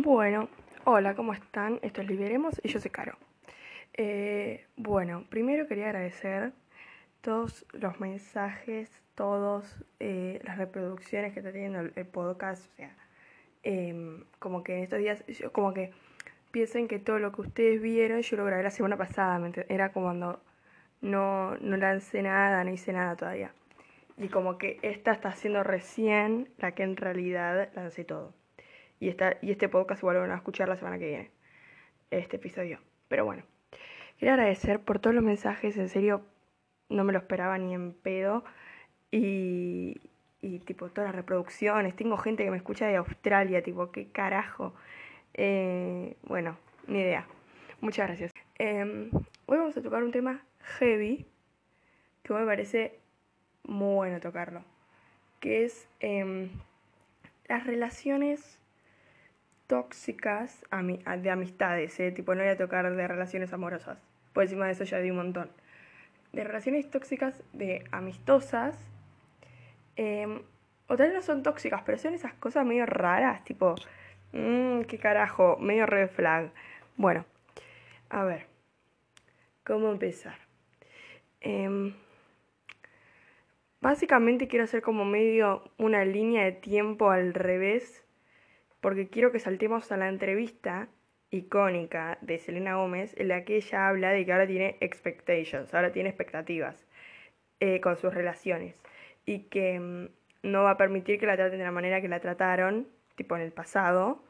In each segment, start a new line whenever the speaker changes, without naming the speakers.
Bueno, hola, ¿cómo están? Esto es Liberemos y yo soy Caro. Eh, bueno, primero quería agradecer todos los mensajes, todas eh, las reproducciones que está teniendo el, podcast. O sea, em, como que en estos días, como que piensen que todo lo que ustedes vieron yo lo grabé la semana pasada. Era como cuando no, no lancé nada, no hice nada todavía. Y como que esta está siendo recién la que en realidad lancé todo y, esta, y este podcast igual van a escuchar la semana que viene, este episodio. Pero bueno, quería agradecer por todos los mensajes, en serio, no me lo esperaba ni en pedo. Y, y tipo, todas las reproducciones. Tengo gente que me escucha de Australia, tipo, qué carajo. Eh, bueno, ni idea. Muchas gracias. Em, hoy vamos a tocar un tema heavy, que me parece muy bueno tocarlo, que es em, las relaciones tóxicas de amistades, ¿eh? tipo no voy a tocar de relaciones amorosas, por encima de eso ya di un montón. De relaciones tóxicas de amistosas, vez no son tóxicas, pero son esas cosas medio raras, tipo, mmm, qué carajo, medio red flag. Bueno, a ver, ¿cómo empezar? Em, básicamente quiero hacer como medio una línea de tiempo al revés porque quiero que saltemos a la entrevista icónica de Selena Gómez en la que ella habla de que ahora tiene expectations, ahora tiene expectativas eh, con sus relaciones y que mm, no va a permitir que la traten de la manera que la trataron, tipo en el pasado,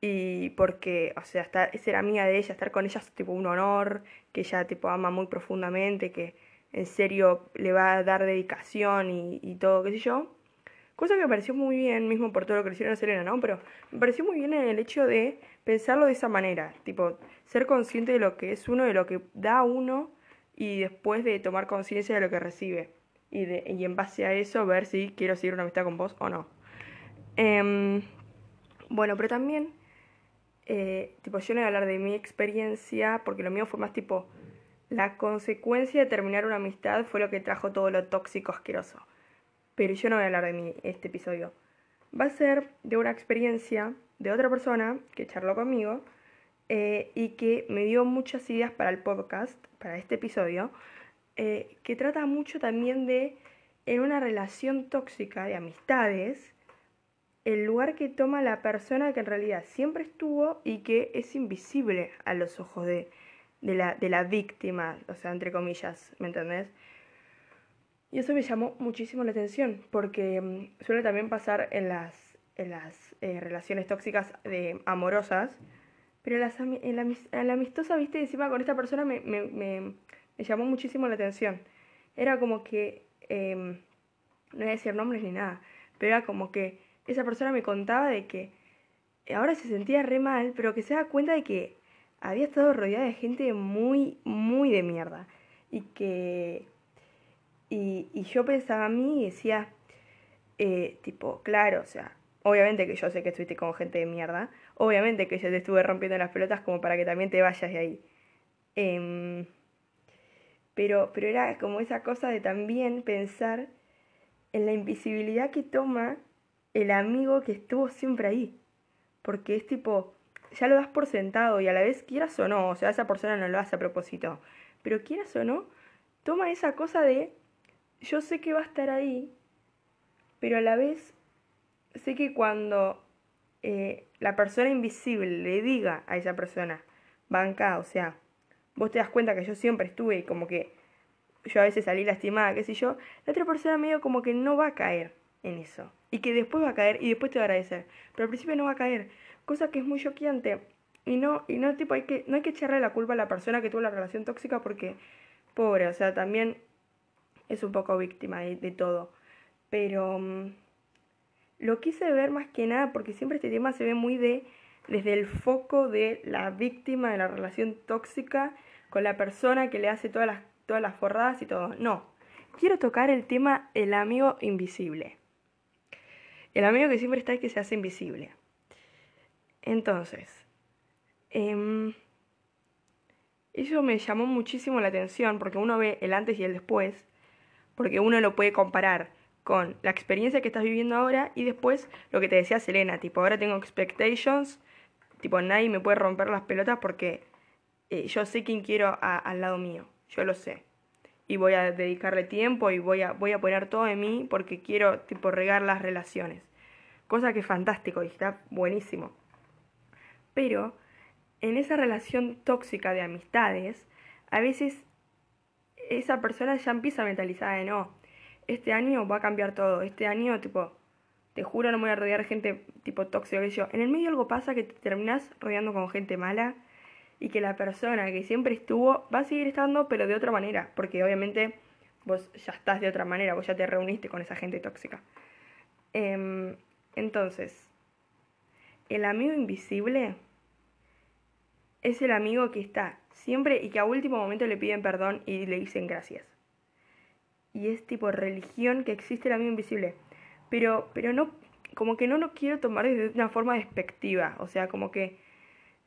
y porque, o sea, estar, ser amiga de ella, estar con ella es tipo un honor, que ella tipo ama muy profundamente, que en serio le va a dar dedicación y, y todo, qué sé yo. Cosa que me pareció muy bien, mismo por todo lo que hicieron a Selena, ¿no? Pero me pareció muy bien en el hecho de pensarlo de esa manera, tipo, ser consciente de lo que es uno, de lo que da uno y después de tomar conciencia de lo que recibe. Y, de, y en base a eso ver si quiero seguir una amistad con vos o no. Em, bueno, pero también, eh, tipo, yo no voy a hablar de mi experiencia, porque lo mío fue más tipo, la consecuencia de terminar una amistad fue lo que trajo todo lo tóxico asqueroso pero yo no voy a hablar de mí este episodio. Va a ser de una experiencia de otra persona que charló conmigo eh, y que me dio muchas ideas para el podcast, para este episodio, eh, que trata mucho también de, en una relación tóxica de amistades, el lugar que toma la persona que en realidad siempre estuvo y que es invisible a los ojos de, de, la, de la víctima, o sea, entre comillas, ¿me entendés? Y eso me llamó muchísimo la atención, porque mm, suele también pasar en las, en las eh, relaciones tóxicas de, amorosas, pero las, en, la, amistosa, viste, encima con esta persona me, me, me, llamó muchísimo la atención. Era como que, em, no voy a decir nombres ni nada, pero era como que esa persona me contaba de que ahora se sentía re mal, pero que se da cuenta de que había estado rodeada de gente muy, muy de mierda. Y que y, y yo pensaba a mí y decía, eh, tipo, claro, o sea, obviamente que yo sé que estuviste con gente de mierda, obviamente que yo te estuve rompiendo las pelotas como para que también te vayas de ahí. Em, pero, pero era como esa cosa de también pensar en la invisibilidad que toma el amigo que estuvo siempre ahí. Porque es tipo, ya lo das por sentado y a la vez quieras o no, o sea, esa persona no lo hace a propósito, pero quieras o no, toma esa cosa de yo sé que va a estar ahí, pero a la vez sé que cuando eh, la persona invisible le diga a esa persona, banca, o sea, vos te das cuenta que yo siempre estuve y como que yo a veces salí lastimada, qué sé yo, la otra persona medio como que no va a caer en eso. Y que después va a caer y después te va a agradecer. Pero al principio no va a caer. Cosa que es muy choqueante. Y no, y no, tipo, hay que, no hay que echarle la culpa a la persona que tuvo la relación tóxica porque, pobre, o sea, también es un poco víctima de, todo. Pero mm, lo quise ver más que nada porque siempre este tema se ve muy de desde el foco de la víctima de la relación tóxica con la persona que le hace todas las, todas las forradas y todo. No, quiero tocar el tema el amigo invisible. El amigo que siempre está y que se hace invisible. Entonces, em, eso me llamó muchísimo la atención porque uno ve el antes y el después porque uno lo puede comparar con la experiencia que estás viviendo ahora y después lo que te decía Selena, tipo, ahora tengo expectations tipo, nadie me puede romper las pelotas porque eh, yo sé quién quiero al lado mío, yo lo sé. Y voy a dedicarle tiempo y voy a, voy a poner todo de mí porque quiero, tipo, regar las relaciones. Cosa que es fantástico y está buenísimo. Pero en esa relación tóxica de amistades, a veces esa persona ya empieza mentalizada de no, este año va a cambiar todo, este año tipo, te juro no me voy a rodear gente tipo tóxico que yo. En el medio algo pasa que te terminas rodeando con gente mala y que la persona que siempre estuvo va a seguir estando pero de otra manera, porque obviamente vos ya estás de otra manera, vos ya te reuniste con esa gente tóxica. Em, entonces, el amigo invisible es el amigo que está siempre y que a último momento le piden perdón y le dicen gracias. Y es tipo religión que existe el amigo invisible. Pero, pero no, como que no lo quiero tomar desde una forma despectiva. O sea, como que,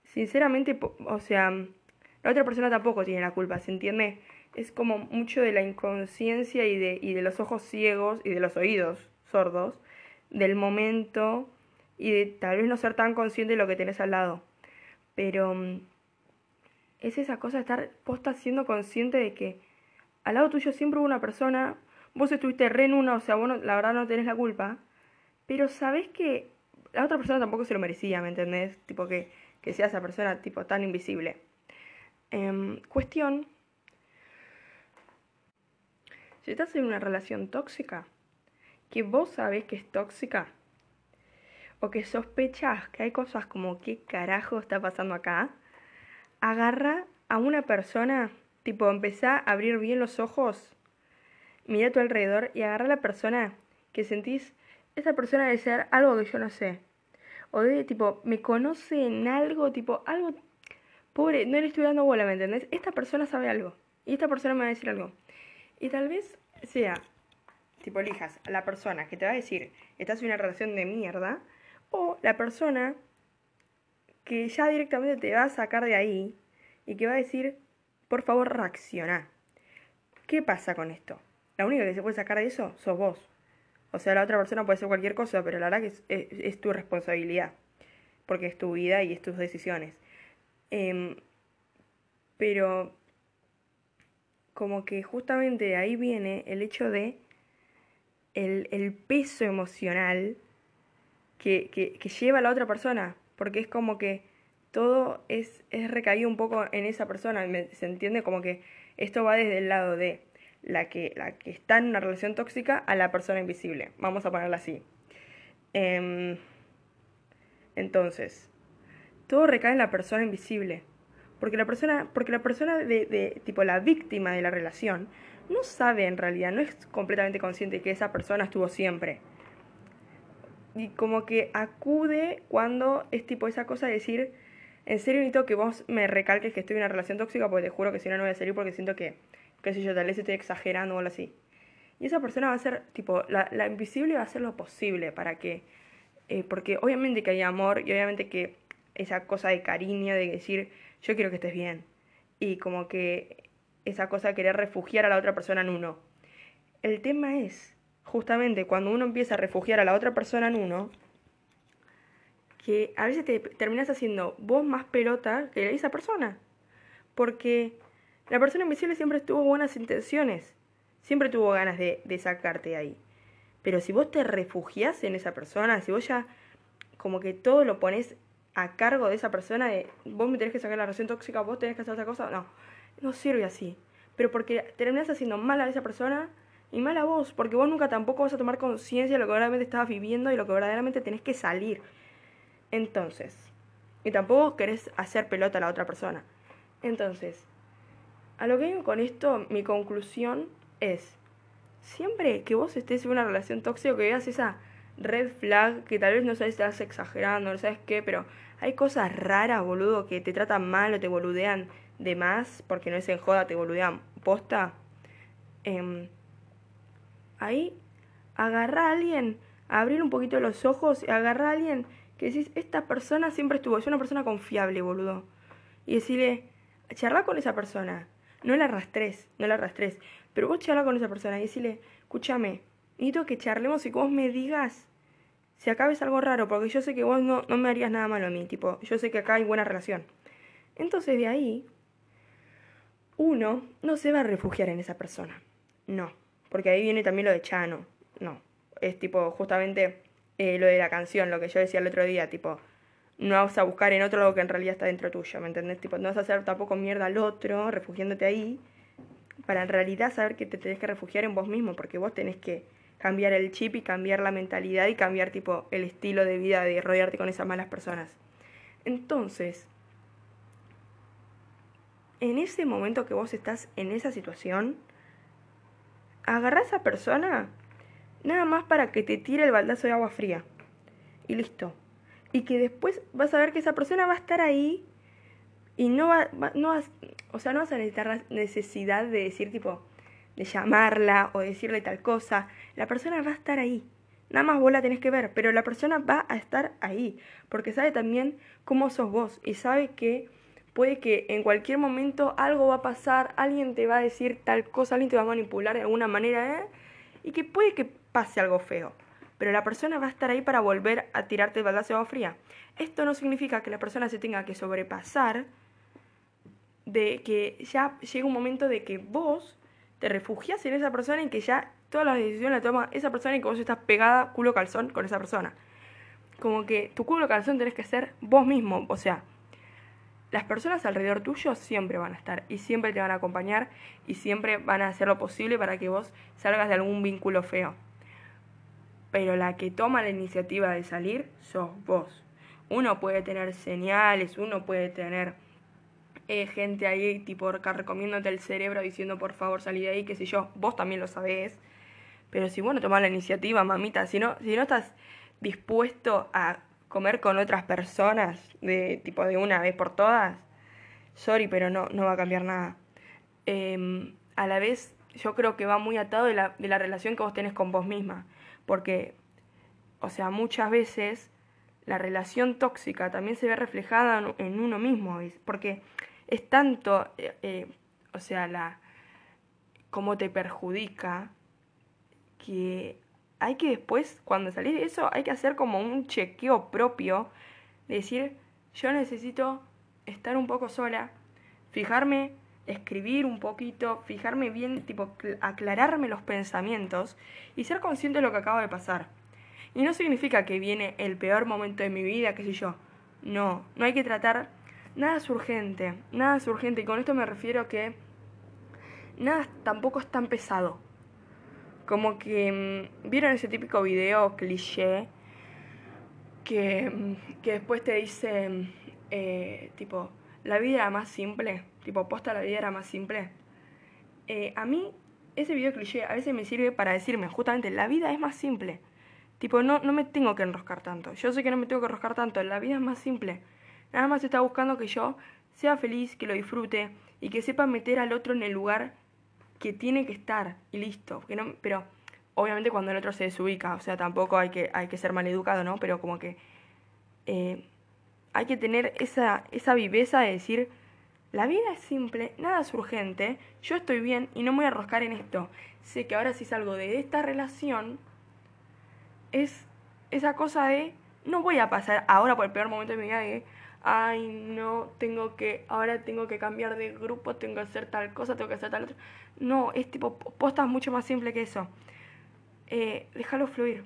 sinceramente, o sea, la otra persona tampoco tiene la culpa, ¿se entiende? Es como mucho de la inconsciencia y de, y de los ojos ciegos y de los oídos sordos del momento y de tal vez no ser tan consciente de lo que tenés al lado. Pero mm, es esa cosa de estar posta siendo consciente de que al lado tuyo siempre hubo una persona, vos estuviste re en una, o sea, vos la verdad no tenés la culpa, pero sabés que la otra persona tampoco se lo merecía, ¿me entendés? Tipo que, que sea esa persona tipo tan invisible. Em, cuestión, si estás en una relación tóxica, que vos sabés que es tóxica, o que sospechas que hay cosas como qué carajo está pasando acá, agarra a una persona, tipo, empezá a abrir bien los ojos, mira a tu alrededor y agarra a la persona que sentís, esa persona debe ser algo que yo no sé. O de tipo, me conoce en algo, tipo, algo, pobre, no le estoy dando bola, ¿me entendés? Esta persona sabe algo. Y esta persona me va a decir algo. Y tal vez sea, tipo, elijas a la persona que te va a decir, estás en una relación de mierda, o la persona que ya directamente te va a sacar de ahí y que va a decir, por favor, reacciona. ¿Qué pasa con esto? La única que se puede sacar de eso sos vos. O sea, la otra persona puede ser cualquier cosa, pero la verdad que es, tu responsabilidad. Porque es tu vida y es tus decisiones. Em, pero como que justamente de ahí viene el hecho de el, el peso emocional que, que, lleva a la otra persona, porque es como que todo es, es recaído un poco en esa persona, se entiende como que esto va desde el lado de la que, la que está en una relación tóxica a la persona invisible, vamos a ponerla así. Em, entonces, todo recae en la persona invisible, porque la persona, porque la persona de, de tipo la víctima de la relación no sabe en realidad, no es completamente consciente que esa persona estuvo siempre y como que acude cuando es tipo esa cosa de decir, en serio necesito que vos me recalques que estoy en una relación tóxica porque te juro que si no no voy a salir porque siento que, qué sé yo, tal vez estoy exagerando o algo así. Y esa persona va a ser, tipo, la, la invisible va a hacer lo posible para que, eh, porque obviamente que hay amor y obviamente que esa cosa de cariño, de decir, yo quiero que estés bien. Y como que esa cosa de querer refugiar a la otra persona en uno. El tema es justamente cuando uno empieza a refugiar a la otra persona en uno, que a veces te terminas haciendo vos más pelota que esa persona. Porque la persona invisible siempre tuvo buenas intenciones, siempre tuvo ganas de, sacarte de ahí. Pero si vos te refugias en esa persona, si vos ya como que todo lo pones a cargo de esa persona, de vos me tenés que sacar la relación tóxica, vos tenés que hacer esa cosa, no, no sirve así. Pero porque terminas haciendo mal a esa persona y mala voz, porque vos nunca tampoco vas a tomar conciencia de lo que verdaderamente estabas viviendo y lo que verdaderamente tenés que salir. Entonces, y tampoco querés hacer pelota a la otra persona. Entonces, a lo que digo con esto, mi conclusión es, siempre que vos estés en una relación tóxica, que veas esa red flag, que tal vez no sabes si estás exagerando, no sabes qué, pero hay cosas raras, boludo, que te tratan mal o te boludean de más, porque no es en joda, te boludean posta. Eh, ahí agarra a alguien, abrir un poquito los ojos agarra a alguien que decís, esta persona siempre estuvo, es una persona confiable, boludo. Y decirle, charla con esa persona, no la arrastres, no la arrastres, pero vos charla con esa persona y decirle, escúchame, necesito que charlemos y que vos me digas si acá ves algo raro, porque yo sé que vos no, no me harías nada malo a mí, tipo, yo sé que acá hay buena relación. Entonces de ahí, uno no se va a refugiar en esa persona. No, porque ahí viene también lo de Chano. No, es tipo justamente eh, lo de la canción, lo que yo decía el otro día, tipo, no vas a buscar en otro lo que en realidad está dentro tuyo, ¿me entendés? Tipo, no vas a hacer tampoco mierda al otro, refugiándote ahí, para en realidad saber que te tenés que refugiar en vos mismo, porque vos tenés que cambiar el chip y cambiar la mentalidad y cambiar tipo el estilo de vida de rodearte con esas malas personas. Entonces, en ese momento que vos estás en esa situación, agarra a esa persona nada más para que te tire el baldazo de agua fría. Y listo. Y que después vas a ver que esa persona va a estar ahí y no va, no vas, o sea, no vas a necesitar la necesidad de decir tipo, de llamarla o decirle tal cosa. La persona va a estar ahí. Nada más vos la tenés que ver, pero la persona va a estar ahí, porque sabe también cómo sos vos y sabe que puede que en cualquier momento algo va a pasar, alguien te va a decir tal cosa, alguien te va a manipular de alguna manera, ¿eh? y que puede que pase algo feo. Pero la persona va a estar ahí para volver a tirarte el baldazo de agua fría. Esto no significa que la persona se tenga que sobrepasar de que ya llega un momento de que vos te refugias en esa persona y que ya todas las decisiones las toma esa persona y que vos estás pegada culo calzón con esa persona. Como que tu culo calzón tenés que ser vos mismo, o sea, las personas alrededor tuyo siempre van a estar y siempre te van a acompañar y siempre van a hacer lo posible para que vos salgas de algún vínculo feo. Pero la que toma la iniciativa de salir sos vos. Uno puede tener señales, uno puede tener eh, gente ahí tipo recomiéndote el cerebro diciendo por favor salí de ahí, qué sé yo, vos también lo sabés. Pero si vos no tomás la iniciativa, mamita, si no, si no estás dispuesto a comer con otras personas, de tipo de una vez por todas, sorry, pero no, no va a cambiar nada. Em, a la vez, yo creo que va muy atado de la, de la relación que vos tenés con vos misma. Porque, o sea, muchas veces la relación tóxica también se ve reflejada en uno mismo. Porque es tanto, eh, eh, o sea, la cómo te perjudica, que hay que después, cuando salís de eso, hay que hacer como un chequeo propio, de decir, yo necesito estar un poco sola, fijarme, escribir un poquito, fijarme bien, tipo, aclararme los pensamientos y ser consciente de lo que acaba de pasar. Y no significa que viene el peor momento de mi vida, qué sé yo. No, no hay que tratar nada es urgente, nada es urgente. Y con esto me refiero que nada tampoco es tan pesado. Como que, mm, ¿vieron ese típico video cliché? Que, mm, que después te dice, mm, eh, tipo, la vida era más simple. Tipo, posta la vida era más simple. Eh, a mí, ese video cliché a veces me sirve para decirme, justamente, la vida es más simple. Tipo, no, no me tengo que enroscar tanto. Yo sé que no me tengo que enroscar tanto. La vida es más simple. Nada más está buscando que yo sea feliz, que lo disfrute y que sepa meter al otro en el lugar que tiene que estar y listo. Pero obviamente cuando el otro se desubica, o sea, tampoco hay que, hay que ser educado, ¿no? Pero como que eh, hay que tener esa, esa viveza de decir, la vida es simple, nada es urgente, yo estoy bien y no me voy a arroscar en esto. Sé que ahora si salgo de esta relación, es esa cosa de, no voy a pasar ahora por el peor momento de mi vida de ay, no, tengo que, ahora tengo que cambiar de grupo, tengo que hacer tal cosa, tengo que hacer tal otra. No, es tipo, posta mucho más simple que eso. Eh, déjalo fluir.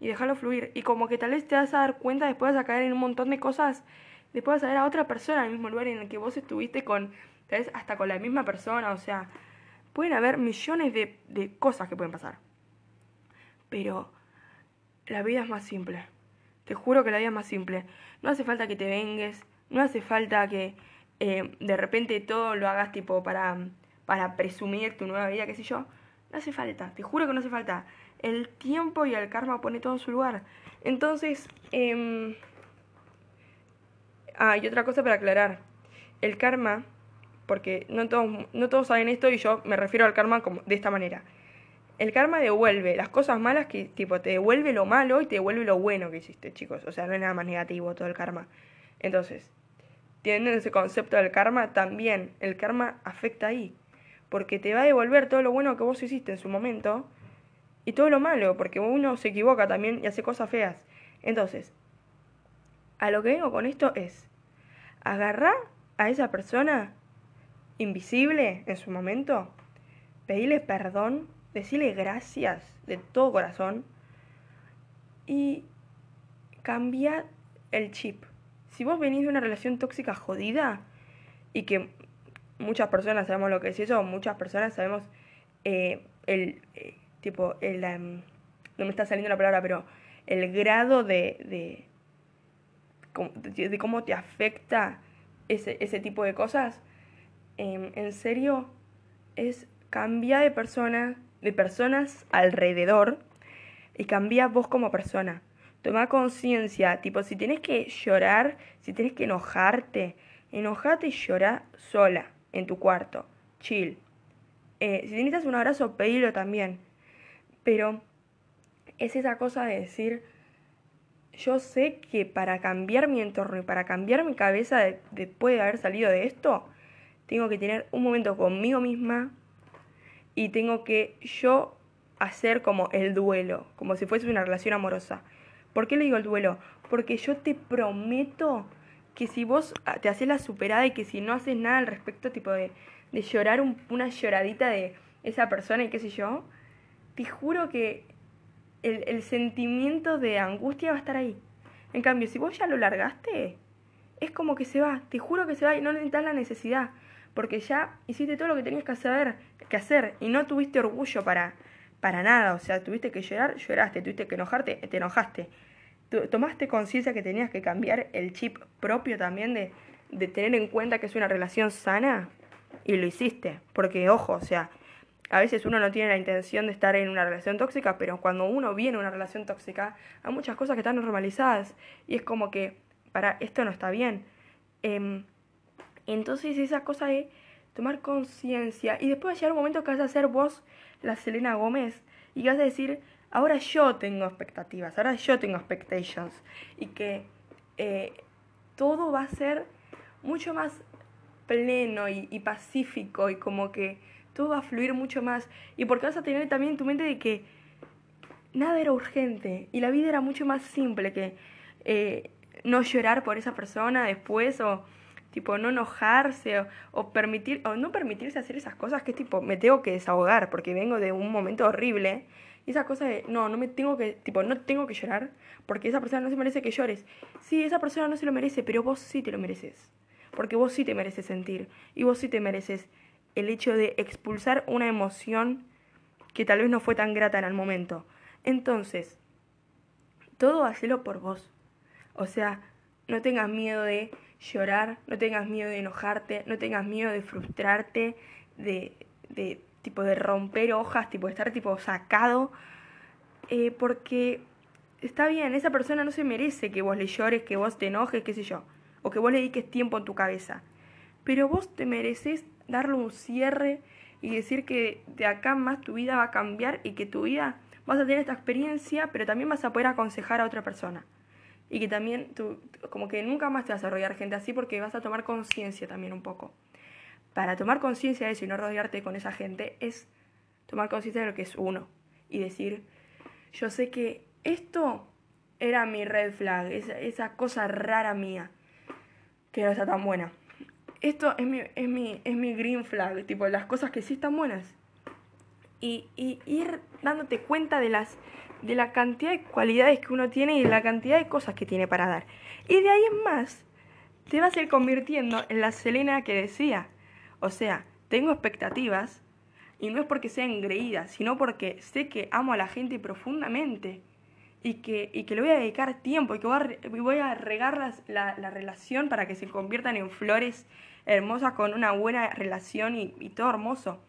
Y déjalo fluir. Y como que tal vez te vas a dar cuenta, después vas a caer en un montón de cosas, después vas a ver a otra persona en el mismo lugar en el que vos estuviste con, tal vez hasta con la misma persona, o sea, pueden haber millones de, de cosas que pueden pasar. Pero la vida es más simple. Te juro que la vida es más simple. No hace falta que te vengues, no hace falta que eh, de repente todo lo hagas tipo para, para presumir tu nueva vida, qué sé yo. No hace falta, te juro que no hace falta. El tiempo y el karma pone todo en su lugar. Entonces, eh... ah, y otra cosa para aclarar. El karma, porque no todos, no todos saben esto y yo me refiero al karma como, de esta manera el karma devuelve las cosas malas que, tipo, te devuelve lo malo y te devuelve lo bueno que hiciste, chicos. O sea, no es nada más negativo todo el karma. Entonces, teniendo ese concepto del karma, también el karma afecta ahí. Porque te va a devolver todo lo bueno que vos hiciste en su momento y todo lo malo, porque uno se equivoca también y hace cosas feas. Entonces, a lo que vengo con esto es, agarrar a esa persona invisible en su momento, pedirle perdón, decirle gracias de todo corazón y cambiar el chip. Si vos venís de una relación tóxica jodida y que muchas personas sabemos lo que es eso, muchas personas sabemos eh, el eh, tipo el no me está saliendo la palabra, pero el grado de, de, de cómo te afecta ese, ese tipo de cosas, em, en serio, es cambiar de persona, de personas alrededor y cambia vos como persona. Toma conciencia, tipo, si tienes que llorar, si tienes que enojarte, enojate y llora sola, en tu cuarto, chill. Eh, si necesitas un abrazo, pedilo también. Pero es esa cosa de decir, yo sé que para cambiar mi entorno y para cambiar mi cabeza después de haber salido de esto, tengo que tener un momento conmigo misma y tengo que yo hacer como el duelo, como si fuese una relación amorosa. ¿Por qué le digo el duelo? Porque yo te prometo que si vos te haces la superada y que si no haces nada al respecto, tipo de, de llorar una lloradita de esa persona y qué sé yo, te juro que el, el sentimiento de angustia va a estar ahí. En cambio, si vos ya lo largaste, es como que se va, te juro que se va y no necesitas la necesidad, porque ya hiciste todo lo que tenías que hacer, que hacer y no tuviste orgullo para, para nada, o sea, tuviste que llorar, lloraste, tuviste que enojarte, te enojaste. Tomaste conciencia que tenías que cambiar el chip propio también de, de tener en cuenta que es una relación sana y lo hiciste, porque ojo, o sea, a veces uno no tiene la intención de estar en una relación tóxica, pero cuando uno viene a una relación tóxica, hay muchas cosas que están normalizadas y es como que, para, esto no está bien. Em, entonces esa cosa de tomar conciencia y después va a llegar un momento que vas a ser vos la Selena Gómez y vas a decir, ahora yo tengo expectativas, ahora yo tengo expectations y que eh, todo va a ser mucho más pleno y pacífico y como que todo va a fluir mucho más. Y porque vas a tener también en tu mente de que nada era urgente y la vida era mucho más simple que eh, no llorar por esa persona después o tipo no enojarse o, permitir o no permitirse hacer esas cosas que tipo me tengo que desahogar porque vengo de un momento horrible y esa cosa de no no me tengo que tipo no tengo que llorar porque esa persona no se merece que llores sí esa persona no se lo merece pero vos sí te lo mereces porque vos sí te mereces sentir y vos sí te mereces el hecho de expulsar una emoción que tal vez no fue tan grata en el momento. Entonces, todo hacelo por vos. O sea, no tengas miedo de llorar, no tengas miedo de enojarte, no tengas miedo de frustrarte, de, de tipo de romper hojas, tipo de estar tipo sacado, eh, porque está bien, esa persona no se merece que vos le llores, que vos te enojes, qué sé yo, o que vos le dediques tiempo en tu cabeza. Pero vos te mereces darle un cierre y decir que de acá más tu vida va a cambiar y que tu vida vas a tener esta experiencia, pero también vas a poder aconsejar a otra persona. Y que también tú, como que nunca más te vas a rodear gente así porque vas a tomar conciencia también un poco. Para tomar conciencia de eso y no rodearte con esa gente es tomar conciencia de lo que es uno y decir, yo sé que esto era mi red flag, esa, esa cosa rara mía, que no está tan buena esto es mi, es mi, es mi green flag, tipo, las cosas que sí están buenas. Y, y ir dándote cuenta de las de la cantidad de cualidades que uno tiene y de la cantidad de cosas que tiene para dar. Y de ahí en más, te vas a ir convirtiendo en la Selena que decía. O sea, tengo expectativas y no es porque sea engreída, sino porque sé que amo a la gente profundamente y que, y que le voy a dedicar tiempo y que voy a, regar la, la relación para que se conviertan en flores hermosa, con una buena relación y, todo hermoso.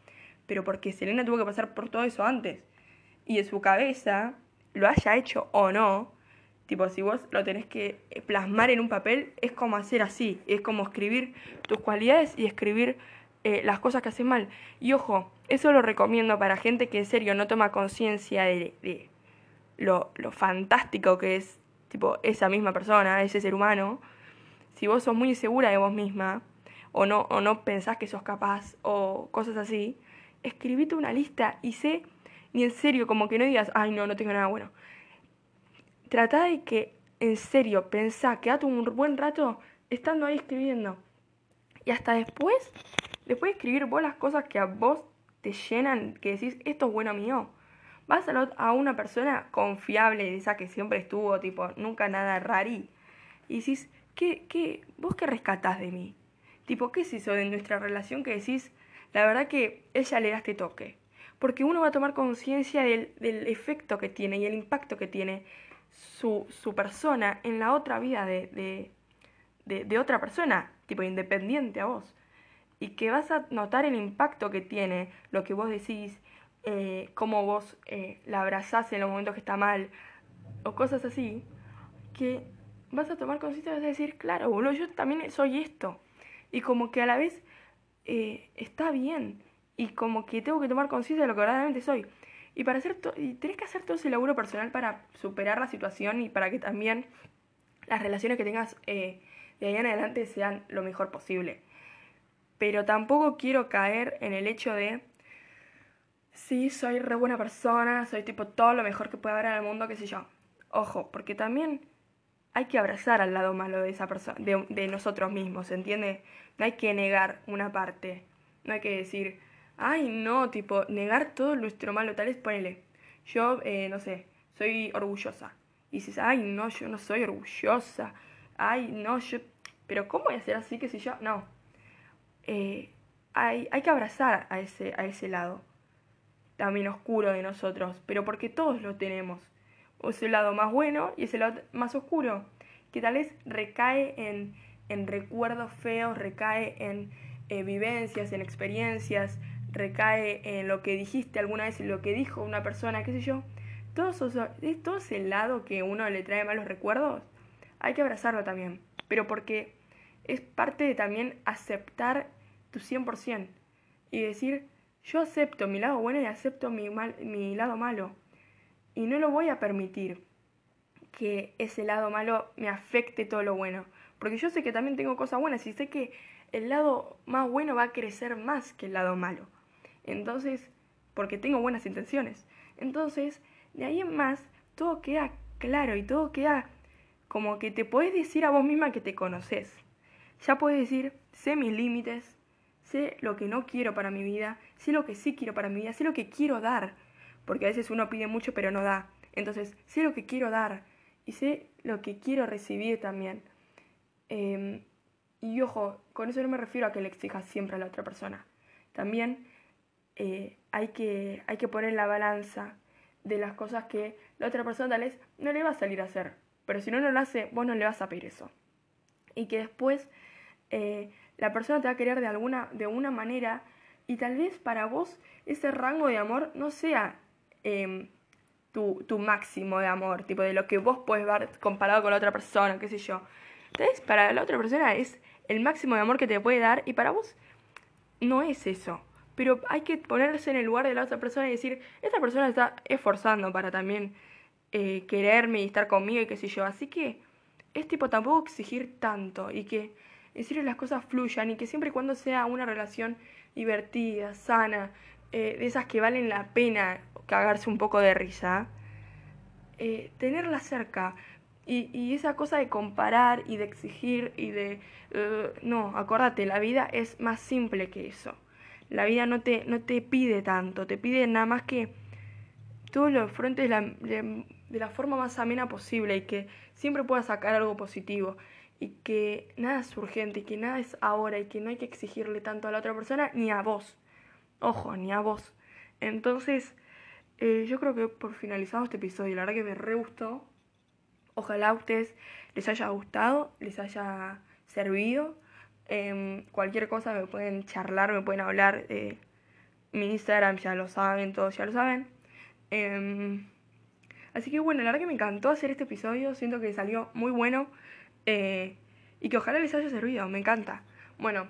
Pero porque Selena tuvo que pasar por todo eso antes. Y de su cabeza, lo haya hecho o no, tipo, si vos lo tenés que plasmar en un papel, es como hacer así. Es como escribir tus cualidades y escribir eh, las cosas que haces mal. Y ojo, eso lo recomiendo para gente que en serio no toma conciencia de, de lo, lo fantástico que es, tipo, esa misma persona, ese ser humano. Si vos sos muy segura de vos misma, o no, o no pensás que sos capaz o cosas así, escribite una lista y sé ni en serio, como que no digas, ay, no, no tengo nada bueno. Trata de que, en serio, pensá, quédate un buen rato estando ahí escribiendo. Y hasta después, después de escribir vos las cosas que a vos te llenan, que decís, esto es bueno mío, vas a, a una persona confiable, esa que siempre estuvo, tipo, nunca nada rari, y decís, ¿qué, qué, vos qué rescatás de mí? Tipo, ¿qué es eso de nuestra relación que decís, la verdad que ella le da este toque? Porque uno va a tomar conciencia del, del, efecto que tiene y el impacto que tiene su, su persona en la otra vida de, de, de, de otra persona, tipo independiente a vos. Y que vas a notar el impacto que tiene lo que vos decís, eh, cómo vos eh, la abrazás en los momentos que está mal, o cosas así, que vas a tomar conciencia y vas a decir, claro, boludo, yo también soy esto. Y como que a la vez eh, está bien. Y como que tengo que tomar conciencia de lo que verdaderamente soy. Y para hacer y tenés que hacer todo ese laburo personal para superar la situación y para que también las relaciones que tengas eh, de ahí en adelante sean lo mejor posible. Pero tampoco quiero caer en el hecho de sí, soy re buena persona, soy tipo todo lo mejor que puede haber en el mundo, qué sé yo. Ojo, porque también hay que abrazar al lado malo de esa persona, de, de nosotros mismos, ¿entiende? No hay que negar una parte. No hay que decir, ay, no, tipo, negar todo nuestro malo. Tal vez ponele, yo, eh, no sé, soy orgullosa. Y dices, ay, no, yo no soy orgullosa. Ay, no, yo. Pero ¿cómo voy a ser así que si yo.? No. Eh, hay, hay que abrazar a ese, a ese lado también oscuro de nosotros, pero porque todos lo tenemos. O ese lado más bueno y ese lado más oscuro, que tal vez recae en, en recuerdos feos, recae en eh, vivencias, en experiencias, recae en lo que dijiste alguna vez, en lo que dijo una persona, qué sé yo. Todo, eso, todo ese lado que uno le trae malos recuerdos, hay que abrazarlo también, pero porque es parte de también aceptar tu 100% y decir, yo acepto mi lado bueno y acepto mi, mal, mi lado malo. Y no lo voy a permitir que ese lado malo me afecte todo lo bueno. Porque yo sé que también tengo cosas buenas y sé que el lado más bueno va a crecer más que el lado malo. Entonces, porque tengo buenas intenciones. Entonces, de ahí en más, todo queda claro y todo queda como que te puedes decir a vos misma que te conoces. Ya puedes decir, sé mis límites, sé lo que no quiero para mi vida, sé lo que sí quiero para mi vida, sé lo que quiero dar, porque a veces uno pide mucho pero no da. Entonces, sé lo que quiero dar y sé lo que quiero recibir también. Eh, y ojo, con eso no me refiero a que le exijas siempre a la otra persona. También eh, hay, que, hay que poner la balanza de las cosas que la otra persona tal vez no le va a salir a hacer. Pero si no, no lo hace, vos no le vas a pedir eso. Y que después eh, la persona te va a querer de alguna de una manera y tal vez para vos ese rango de amor no sea em, tu, tu, máximo de amor, tipo de lo que vos puedes ver comparado con la otra persona, qué sé yo. Entonces, para la otra persona es el máximo de amor que te puede dar y para vos no es eso. Pero hay que ponerse en el lugar de la otra persona y decir, esta persona está esforzando para también eh, quererme y estar conmigo y qué sé yo. Así que es tipo tampoco exigir tanto y que decir las cosas fluyan y que siempre y cuando sea una relación divertida, sana, eh, de esas que valen la pena cagarse un poco de risa, eh, tenerla cerca. Y, y, esa cosa de comparar y de exigir y de... Uh, no, acuérdate, la vida es más simple que eso. La vida no te, no te pide tanto, te pide nada más que todo lo afrontes de la, de, de la forma más amena posible y que siempre puedas sacar algo positivo y que nada es urgente y que nada es ahora y que no hay que exigirle tanto a la otra persona ni a vos. Ojo, ni a vos. Entonces, eh, yo creo que por finalizado este episodio, la verdad que me re gustó. Ojalá a ustedes les haya gustado, les haya servido. Eh, cualquier cosa me pueden charlar, me pueden hablar. Eh, mi Instagram ya lo saben, todos ya lo saben. Em, así que bueno, la verdad que me encantó hacer este episodio. Siento que salió muy bueno. Eh, y que ojalá les haya servido, me encanta. Bueno,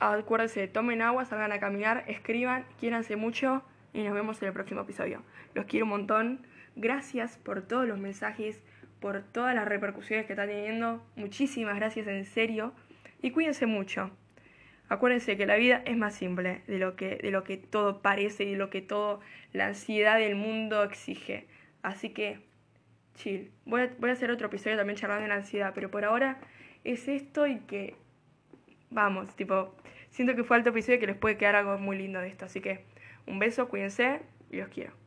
acuérdense, tomen agua, salgan a caminar, escriban, quiéranse mucho y nos vemos en el próximo episodio. Los quiero un montón. Gracias por todos los mensajes, por todas las repercusiones que están teniendo. Muchísimas gracias en serio. Y cuídense mucho. Acuérdense que la vida es más simple de lo que, de lo que todo parece y de lo que toda la ansiedad del mundo exige. Así que, chill. Voy a, voy a hacer otro episodio también charlando de la ansiedad, pero por ahora es esto y que, vamos, tipo, siento que fue alto episodio y que les puede quedar algo muy lindo de esto. Así que, un beso, cuídense y los quiero.